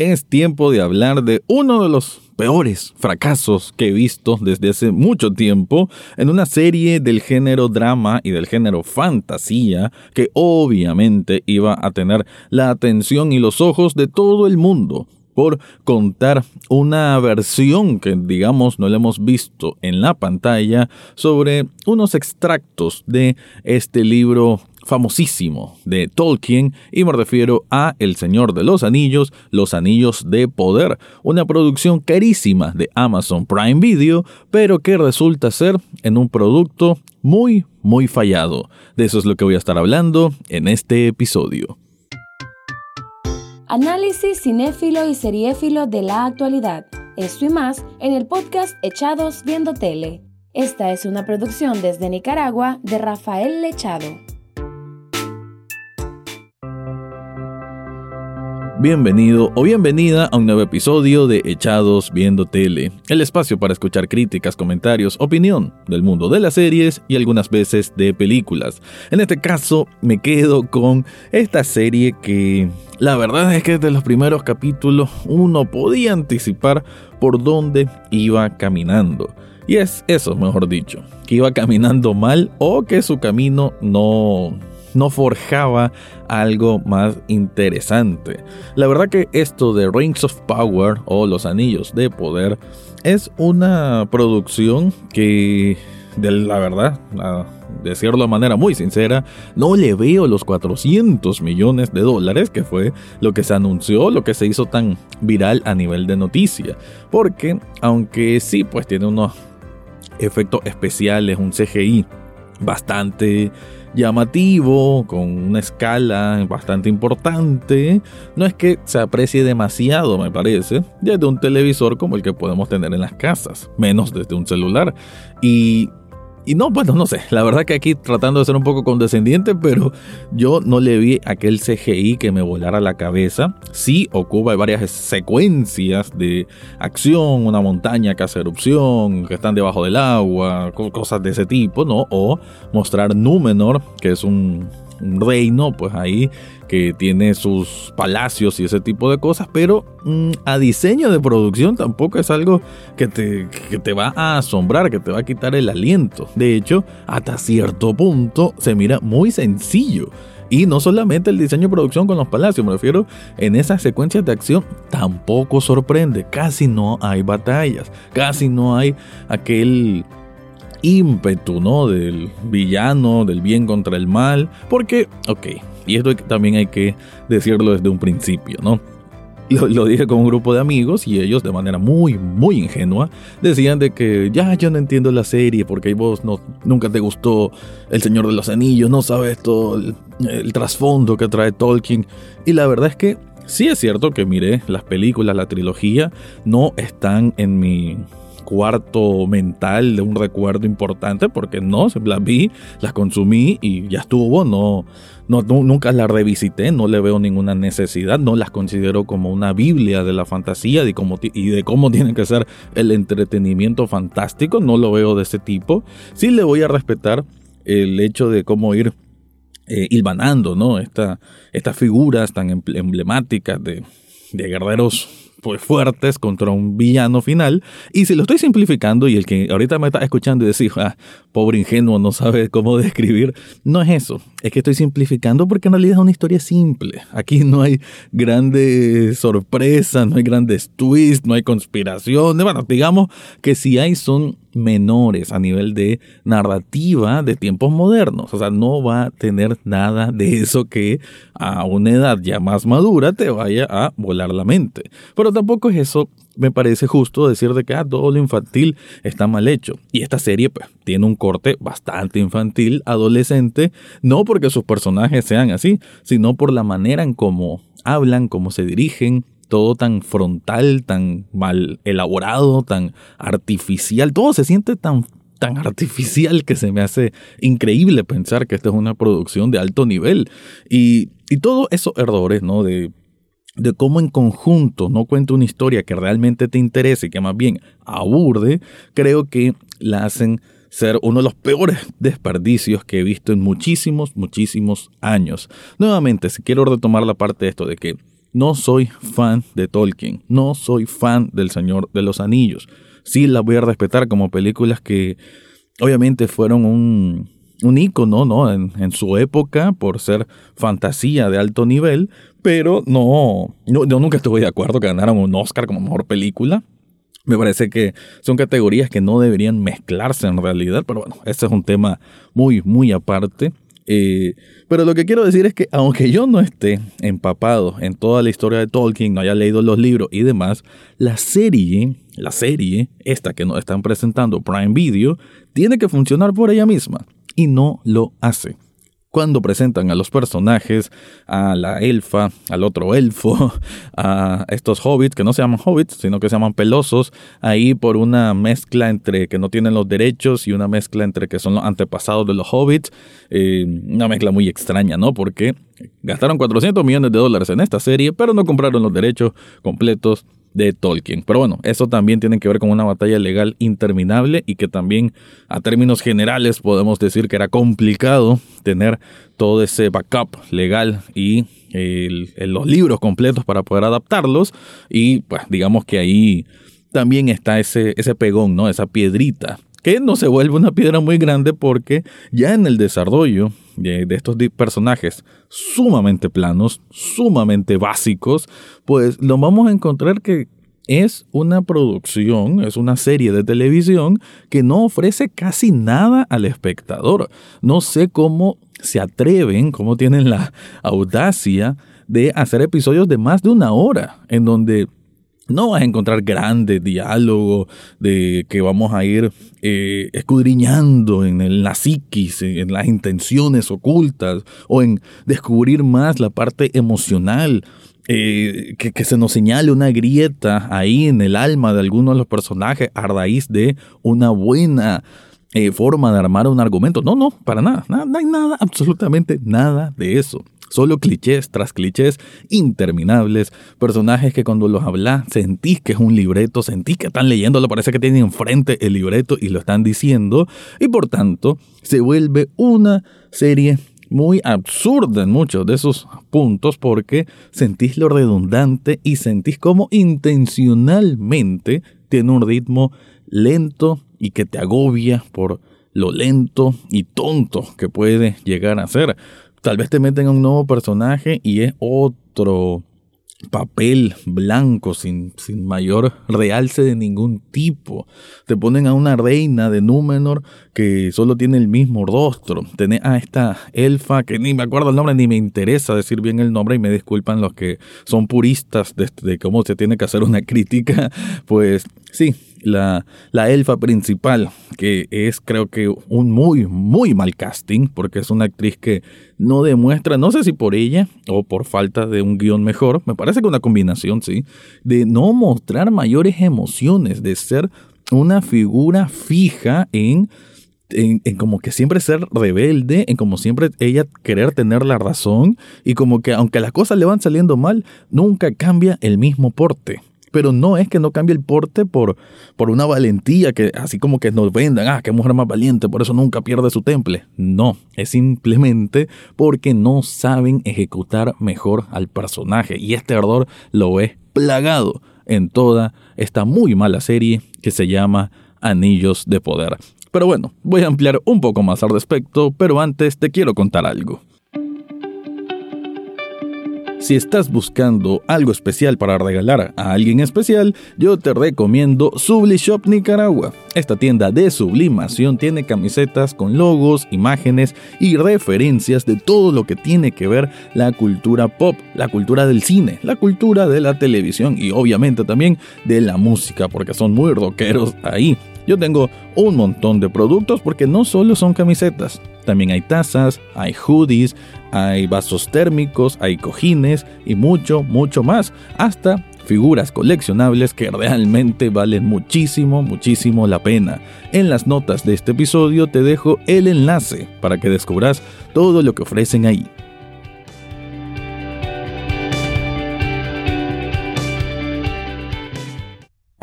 es tiempo de hablar de uno de los peores fracasos que he visto desde hace mucho tiempo en una serie del género drama y del género fantasía que obviamente iba a tener la atención y los ojos de todo el mundo por contar una versión que digamos no la hemos visto en la pantalla sobre unos extractos de este libro famosísimo de Tolkien y me refiero a El Señor de los Anillos, Los Anillos de Poder, una producción carísima de Amazon Prime Video, pero que resulta ser en un producto muy, muy fallado. De eso es lo que voy a estar hablando en este episodio. Análisis cinéfilo y seriéfilo de la actualidad. Esto y más en el podcast Echados Viendo Tele. Esta es una producción desde Nicaragua de Rafael Lechado. Bienvenido o bienvenida a un nuevo episodio de Echados Viendo Tele, el espacio para escuchar críticas, comentarios, opinión del mundo de las series y algunas veces de películas. En este caso me quedo con esta serie que la verdad es que desde los primeros capítulos uno podía anticipar por dónde iba caminando. Y es eso, mejor dicho, que iba caminando mal o que su camino no no forjaba algo más interesante. La verdad que esto de Rings of Power o Los Anillos de Poder es una producción que, de la verdad, decirlo de manera muy sincera, no le veo los 400 millones de dólares que fue lo que se anunció, lo que se hizo tan viral a nivel de noticia. Porque, aunque sí, pues tiene unos efectos especiales, un CGI bastante llamativo, con una escala bastante importante, no es que se aprecie demasiado, me parece, desde un televisor como el que podemos tener en las casas, menos desde un celular. Y y no, bueno, no sé, la verdad que aquí tratando de ser un poco condescendiente, pero yo no le vi aquel CGI que me volara la cabeza. Sí ocupa varias secuencias de acción, una montaña que hace erupción, que están debajo del agua, cosas de ese tipo, ¿no? O mostrar Númenor, que es un, un reino, pues ahí que tiene sus palacios y ese tipo de cosas, pero mm, a diseño de producción tampoco es algo que te, que te va a asombrar, que te va a quitar el aliento. De hecho, hasta cierto punto se mira muy sencillo. Y no solamente el diseño de producción con los palacios, me refiero en esas secuencias de acción, tampoco sorprende. Casi no hay batallas, casi no hay aquel ímpetu, ¿no? Del villano, del bien contra el mal. Porque, ok, y esto también hay que decirlo desde un principio, ¿no? Lo, dije con un grupo de amigos y ellos de manera muy, muy ingenua decían de que ya yo no entiendo la serie porque vos no, nunca te gustó El Señor de los Anillos, no sabes todo el, el trasfondo que trae Tolkien. Y la verdad es que sí es cierto que miré las películas, la trilogía, no están en mi cuarto mental de un recuerdo importante porque no, las vi, las consumí y ya estuvo, no, no, nunca las revisité, no le veo ninguna necesidad, no las considero como una biblia de la fantasía y, de cómo tiene que ser el entretenimiento fantástico, no lo veo de ese tipo, sí le voy a respetar el hecho de cómo ir eh, hilvanando, ¿no? Esta, estas figuras tan emblemáticas de, de guerreros pues fuertes contra un villano final. Y si lo estoy simplificando y el que ahorita me está escuchando y decir, ah, pobre ingenuo, no sabe cómo describir, no es eso. Es que estoy simplificando porque en realidad es una historia simple. Aquí no hay grandes sorpresas, no hay grandes twists, no hay conspiraciones. Bueno, digamos que si hay son menores a nivel de narrativa de tiempos modernos. O sea, no va a tener nada de eso que a una edad ya más madura te vaya a volar la mente. Pero tampoco es eso, me parece justo decir de que ah, todo lo infantil está mal hecho. Y esta serie pues, tiene un corte bastante infantil, adolescente, no porque sus personajes sean así, sino por la manera en cómo hablan, cómo se dirigen, todo tan frontal, tan mal elaborado, tan artificial, todo se siente tan tan artificial que se me hace increíble pensar que esta es una producción de alto nivel. Y, y todos esos errores, ¿no? De, de cómo en conjunto no cuenta una historia que realmente te interese y que más bien aburde, creo que la hacen ser uno de los peores desperdicios que he visto en muchísimos, muchísimos años. Nuevamente, si quiero retomar la parte de esto de que no soy fan de Tolkien, no soy fan del Señor de los Anillos. Sí las voy a respetar como películas que obviamente fueron un, un ícono ¿no? En, en, su época por ser fantasía de alto nivel, pero no, no, yo nunca estuve de acuerdo que ganaran un Oscar como mejor película. Me parece que son categorías que no deberían mezclarse en realidad, pero bueno, ese es un tema muy, muy aparte. Eh, pero lo que quiero decir es que aunque yo no esté empapado en toda la historia de Tolkien, no haya leído los libros y demás, la serie, la serie, esta que nos están presentando Prime Video, tiene que funcionar por ella misma y no lo hace cuando presentan a los personajes, a la elfa, al otro elfo, a estos hobbits, que no se llaman hobbits, sino que se llaman pelosos, ahí por una mezcla entre que no tienen los derechos y una mezcla entre que son los antepasados de los hobbits, eh, una mezcla muy extraña, ¿no? Porque gastaron 400 millones de dólares en esta serie, pero no compraron los derechos completos de Tolkien. Pero bueno, eso también tiene que ver con una batalla legal interminable y que también a términos generales podemos decir que era complicado tener todo ese backup legal y los libros completos para poder adaptarlos y pues digamos que ahí también está ese, ese pegón, ¿no? Esa piedrita que no se vuelve una piedra muy grande porque ya en el desarrollo de, estos personajes sumamente planos, sumamente básicos, pues lo vamos a encontrar que es una producción, es una serie de televisión que no ofrece casi nada al espectador. No sé cómo se atreven, cómo tienen la audacia de hacer episodios de más de una hora, en donde no vas a encontrar grandes diálogos de que vamos a ir eh, escudriñando en la psiquis, en las intenciones ocultas o en descubrir más la parte emocional. Eh, que, se nos señale una grieta ahí en el alma de alguno de los personajes a raíz de una buena eh, forma de armar un argumento. No, no, para nada, no hay nada, absolutamente nada de eso. Solo clichés tras clichés interminables, personajes que cuando los hablas sentís que es un libreto, sentís que están leyéndolo, parece que tienen enfrente el libreto y lo están diciendo, y por tanto se vuelve una serie muy absurda en muchos de esos puntos porque sentís lo redundante y sentís como intencionalmente tiene un ritmo lento y que te agobia por lo lento y tonto que puede llegar a ser tal vez te meten a un nuevo personaje y es otro papel blanco sin, sin, mayor realce de ningún tipo. Te ponen a una reina de Númenor que solo tiene el mismo rostro. Tenés a esta elfa que ni me acuerdo el nombre ni me interesa decir bien el nombre y me disculpan los que son puristas de, de cómo se tiene que hacer una crítica. Pues sí, la, la elfa principal, que es creo que un muy, muy mal casting, porque es una actriz que no demuestra, no sé si por ella o por falta de un guion mejor, me parece que una combinación, sí, de no mostrar mayores emociones, de ser una figura fija en en, en, como que siempre ser rebelde, en como siempre ella querer tener la razón y como que aunque las cosas le van saliendo mal, nunca cambia el mismo porte pero no es que no cambie el porte por, por una valentía que así como que nos vendan, ah, qué mujer más valiente, por eso nunca pierde su temple. No, es simplemente porque no saben ejecutar mejor al personaje y este error lo es plagado en toda esta muy mala serie que se llama Anillos de Poder. Pero bueno, voy a ampliar un poco más al respecto, pero antes te quiero contar algo. Si estás buscando algo especial para regalar a alguien especial, yo te recomiendo Sublishop Nicaragua. Esta tienda de sublimación tiene camisetas con logos, imágenes y referencias de todo lo que tiene que ver la cultura pop, la cultura del cine, la cultura de la televisión y obviamente también de la música, porque son muy rockeros ahí. Yo tengo un montón de productos porque no solo son camisetas, también hay tazas, hay hoodies, hay vasos térmicos, hay cojines y mucho, mucho más. Hasta figuras coleccionables que realmente valen muchísimo, muchísimo la pena. En las notas de este episodio te dejo el enlace para que descubras todo lo que ofrecen ahí.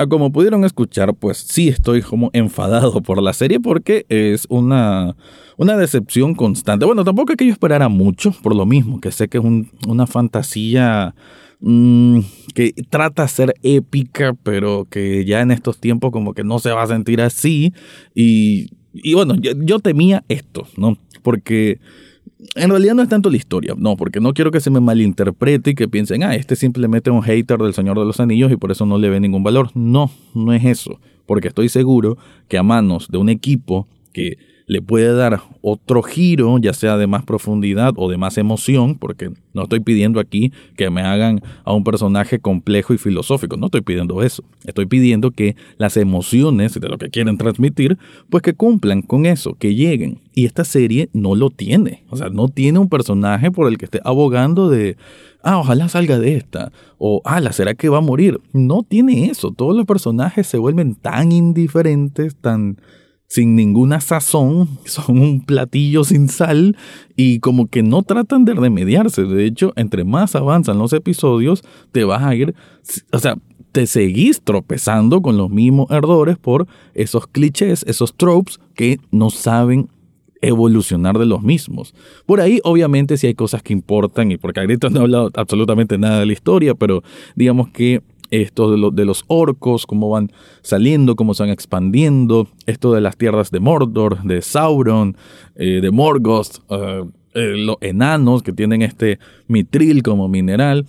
Como pudieron escuchar, pues sí estoy como enfadado por la serie porque es una, una decepción constante. Bueno, tampoco es que yo esperara mucho, por lo mismo, que sé que es una fantasía mm, que trata de ser épica, pero que ya en estos tiempos como que no se va a sentir así. Y, y bueno, yo, yo temía esto, ¿no? Porque en realidad no es tanto la historia, no, porque no quiero que se me malinterprete y que piensen, ah, este simplemente es un hater del Señor de los Anillos y por eso no le ve ningún valor. No, no es eso, porque estoy seguro que a manos de un equipo que le puede dar otro giro, ya sea de más profundidad o de más emoción, porque no estoy pidiendo aquí que me hagan a un personaje complejo y filosófico, no estoy pidiendo eso. Estoy pidiendo que las emociones de lo que quieren transmitir, pues que cumplan con eso, que lleguen. Y esta serie no lo tiene. O sea, no tiene un personaje por el que esté abogando de, ah, ojalá salga de esta, o, ah, ¿será que va a morir? No tiene eso. Todos los personajes se vuelven tan indiferentes, tan sin ninguna sazón, son un platillo sin sal y como que no tratan de remediarse. De hecho, entre más avanzan los episodios, te vas a ir, o sea, te seguís tropezando con los mismos errores por esos clichés, esos tropes que no saben evolucionar de los mismos. Por ahí, obviamente, sí hay cosas que importan, y porque ahorita no he hablado absolutamente nada de la historia, pero digamos que esto de, los orcos, cómo van saliendo, cómo se van expandiendo, esto de las tierras de Mordor, de Sauron, eh, de Morgoth, eh, eh, los enanos que tienen este mitril como mineral.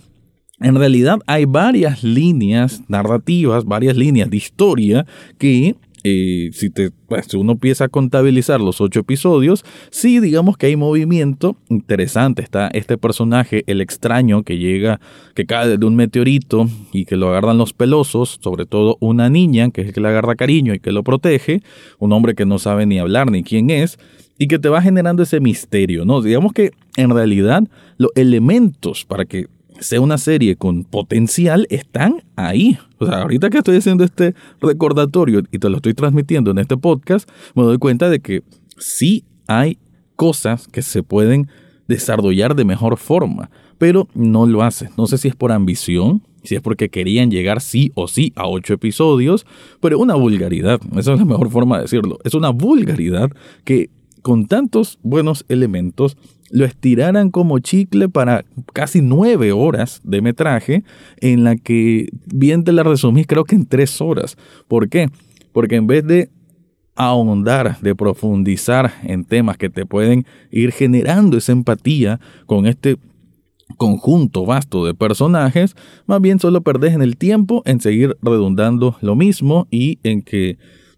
En realidad hay varias líneas narrativas, varias líneas de historia que si, te, pues, uno empieza a contabilizar los ocho episodios, sí, digamos que hay movimiento interesante. Está este personaje, el extraño, que llega, que cae de un meteorito y que lo agarran los pelosos, sobre todo una niña, que es el que le agarra cariño y que lo protege, un hombre que no sabe ni hablar ni quién es, y que te va generando ese misterio, ¿no? Digamos que en realidad los elementos para que sea una serie con potencial están ahí. O sea, ahorita que estoy haciendo este recordatorio y te lo estoy transmitiendo en este podcast, me doy cuenta de que sí hay cosas que se pueden desarrollar de mejor forma, pero no lo hacen. No sé si es por ambición, si es porque querían llegar sí o sí a ocho episodios, pero una vulgaridad, esa es la mejor forma de decirlo, es una vulgaridad que con tantos buenos elementos lo estiraran como chicle para casi nueve horas de metraje, en la que bien te la resumís creo que en tres horas. ¿Por qué? Porque en vez de ahondar, de profundizar en temas que te pueden ir generando esa empatía con este conjunto vasto de personajes, más bien solo perdés en el tiempo en seguir redundando lo mismo y en que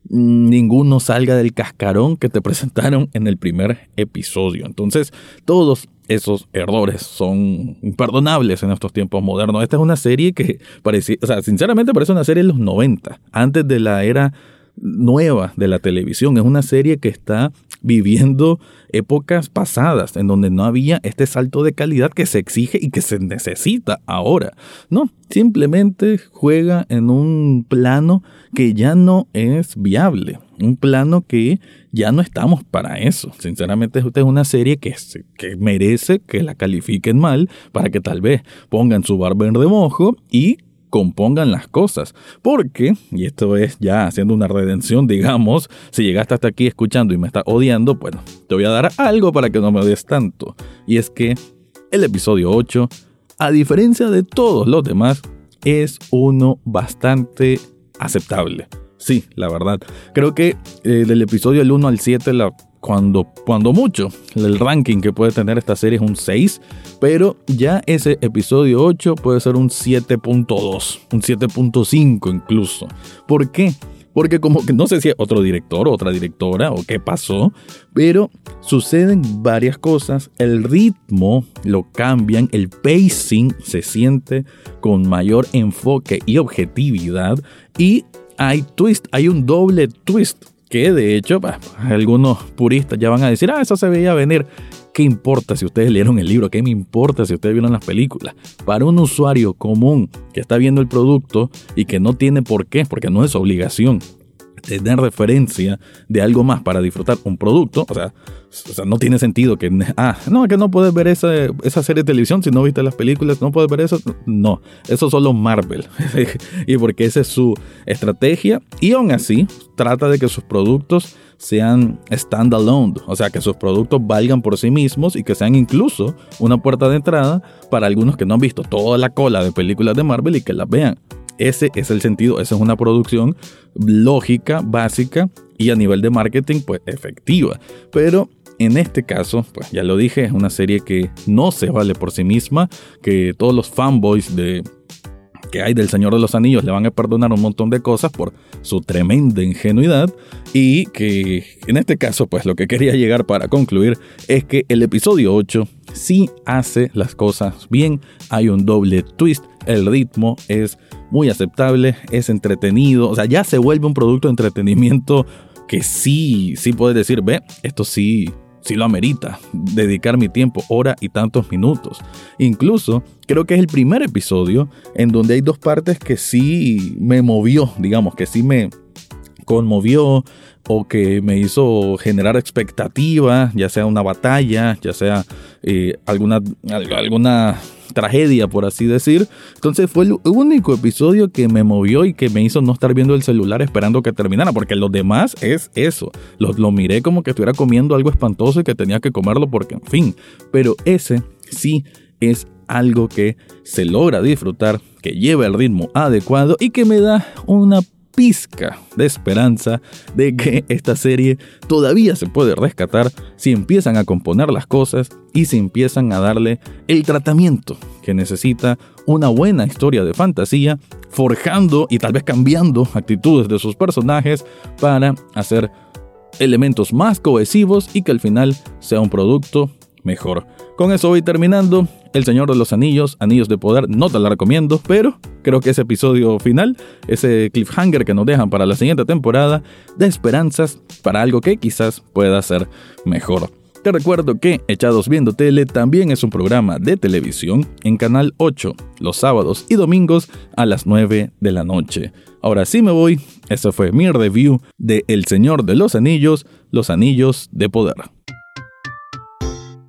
ninguno salga del cascarón que te presentaron en el primer episodio. Entonces, todos esos errores son imperdonables en estos tiempos modernos. Esta es una serie que parecía, o sea, sinceramente parece una serie de los 90, antes de la era nueva de la televisión. Es una serie que está viviendo épocas pasadas en donde no había este salto de calidad que se exige y que se necesita ahora. No, simplemente juega en un plano que ya no es viable. Un plano que ya no estamos para eso. Sinceramente, esta es una serie que, que merece que la califiquen mal para que tal vez pongan su barba en remojo y compongan las cosas. Porque, y esto es ya haciendo una redención, digamos, si llegaste hasta aquí escuchando y me estás odiando, bueno, te voy a dar algo para que no me odies tanto. Y es que el episodio 8, a diferencia de todos los demás, es uno bastante aceptable. Sí, la verdad. Creo que eh, del episodio del 1 al 7 la cuando, cuando mucho. El ranking que puede tener esta serie es un 6, pero ya ese episodio 8 puede ser un 7.2, un 7.5 incluso. ¿Por qué? Porque como que no sé si es otro director, otra directora o qué pasó, pero suceden varias cosas, el ritmo lo cambian, el pacing se siente con mayor enfoque y objetividad y hay twist, hay un doble twist que de hecho algunos puristas ya van a decir, ah, eso se veía venir. ¿Qué importa si ustedes leyeron el libro? ¿Qué me importa si ustedes vieron las películas? Para un usuario común que está viendo el producto y que no tiene por qué, porque no es obligación tener referencia de algo más para disfrutar un producto, o sea, o sea, no tiene sentido que, ah, no, que no puedes ver esa, esa serie de televisión si no viste las películas, no puedes ver eso. No, eso es solo Marvel. y porque esa es su estrategia. Y aún así, trata de que sus productos sean standalone, o sea, que sus productos valgan por sí mismos y que sean incluso una puerta de entrada para algunos que no han visto toda la cola de películas de Marvel y que las vean. Ese es el sentido, esa es una producción lógica, básica y a nivel de marketing, pues efectiva. Pero en este caso, pues ya lo dije, es una serie que no se vale por sí misma, que todos los fanboys de que hay del Señor de los Anillos le van a perdonar un montón de cosas por su tremenda ingenuidad y que en este caso pues lo que quería llegar para concluir es que el episodio 8 sí hace las cosas bien, hay un doble twist, el ritmo es muy aceptable, es entretenido, o sea, ya se vuelve un producto de entretenimiento que sí, sí puedes decir, ve, esto sí, si lo amerita, dedicar mi tiempo, hora y tantos minutos. Incluso creo que es el primer episodio en donde hay dos partes que sí me movió, digamos, que sí me conmovió o que me hizo generar expectativa, ya sea una batalla, ya sea eh, alguna, alguna tragedia, por así decir. Entonces fue el único episodio que me movió y que me hizo no estar viendo el celular esperando que terminara, porque los demás es eso. Lo, lo miré como que estuviera comiendo algo espantoso y que tenía que comerlo porque, en fin. Pero ese sí es algo que se logra disfrutar, que lleva el ritmo adecuado y que me da una pizca de esperanza de que esta serie todavía se puede rescatar si empiezan a componer las cosas y si empiezan a darle el tratamiento que necesita una buena historia de fantasía, forjando y tal vez cambiando actitudes de sus personajes para hacer elementos más cohesivos y que al final sea un producto mejor. Con eso voy terminando. El Señor de los Anillos, Anillos de Poder, no te la recomiendo, pero creo que ese episodio final, ese cliffhanger que nos dejan para la siguiente temporada, da esperanzas para algo que quizás pueda ser mejor. Te recuerdo que Echados Viendo Tele también es un programa de televisión en Canal 8, los sábados y domingos a las 9 de la noche. Ahora sí me voy, ese fue mi review de El Señor de los Anillos, los Anillos de Poder.